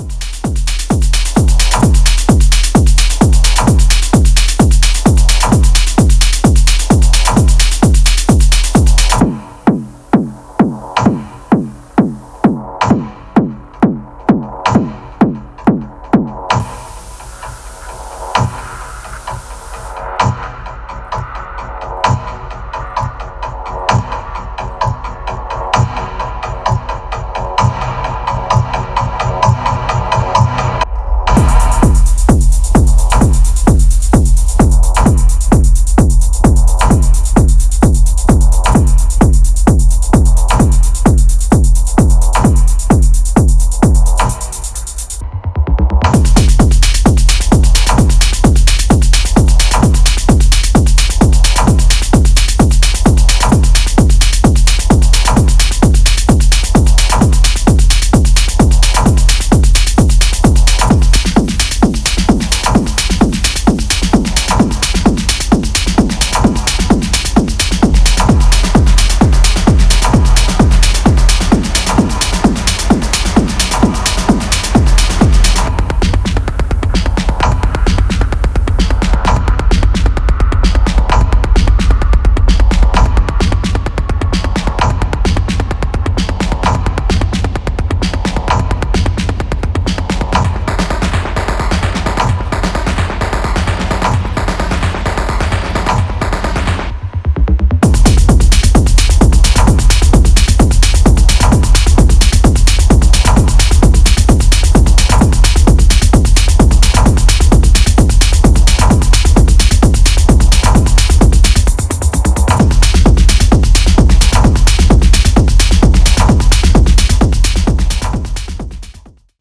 Bye.